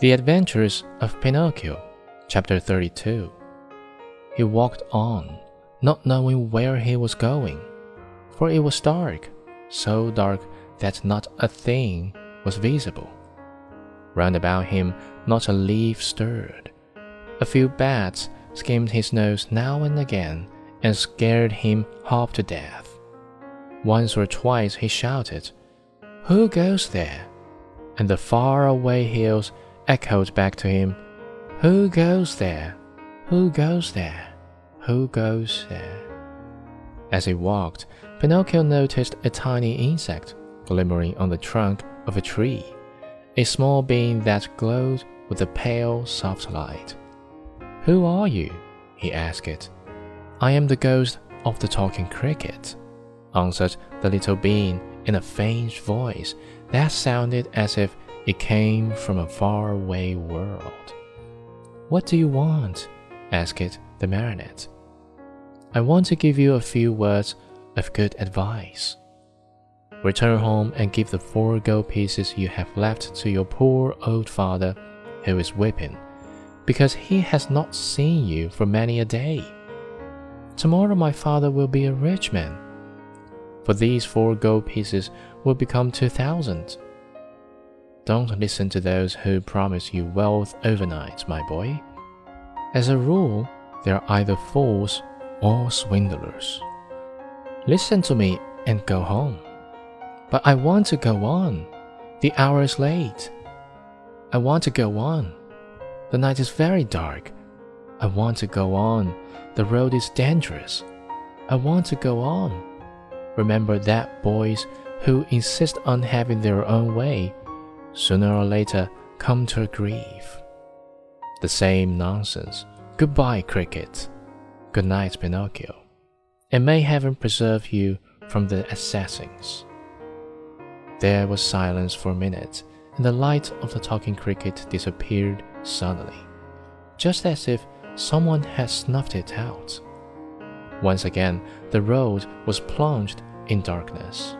The Adventures of Pinocchio, Chapter 32. He walked on, not knowing where he was going, for it was dark, so dark that not a thing was visible. Round about him, not a leaf stirred. A few bats skimmed his nose now and again and scared him half to death. Once or twice he shouted, Who goes there? And the far away hills echoed back to him, Who goes there? Who goes there? Who goes there? As he walked, Pinocchio noticed a tiny insect glimmering on the trunk of a tree, a small being that glowed with a pale, soft light. Who are you? he asked it. I am the ghost of the talking cricket, answered the little being in a faint voice that sounded as if it came from a faraway world. What do you want? asked the marionette. I want to give you a few words of good advice. Return home and give the four gold pieces you have left to your poor old father, who is weeping, because he has not seen you for many a day. Tomorrow my father will be a rich man, for these four gold pieces will become two thousand. Don't listen to those who promise you wealth overnight, my boy. As a rule, they are either fools or swindlers. Listen to me and go home. But I want to go on. The hour is late. I want to go on. The night is very dark. I want to go on. The road is dangerous. I want to go on. Remember that boys who insist on having their own way sooner or later come to a grief. The same nonsense. Goodbye, Cricket. Good night, Pinocchio. And may heaven preserve you from the assassins. There was silence for a minute, and the light of the talking cricket disappeared suddenly, just as if someone had snuffed it out. Once again, the road was plunged in darkness.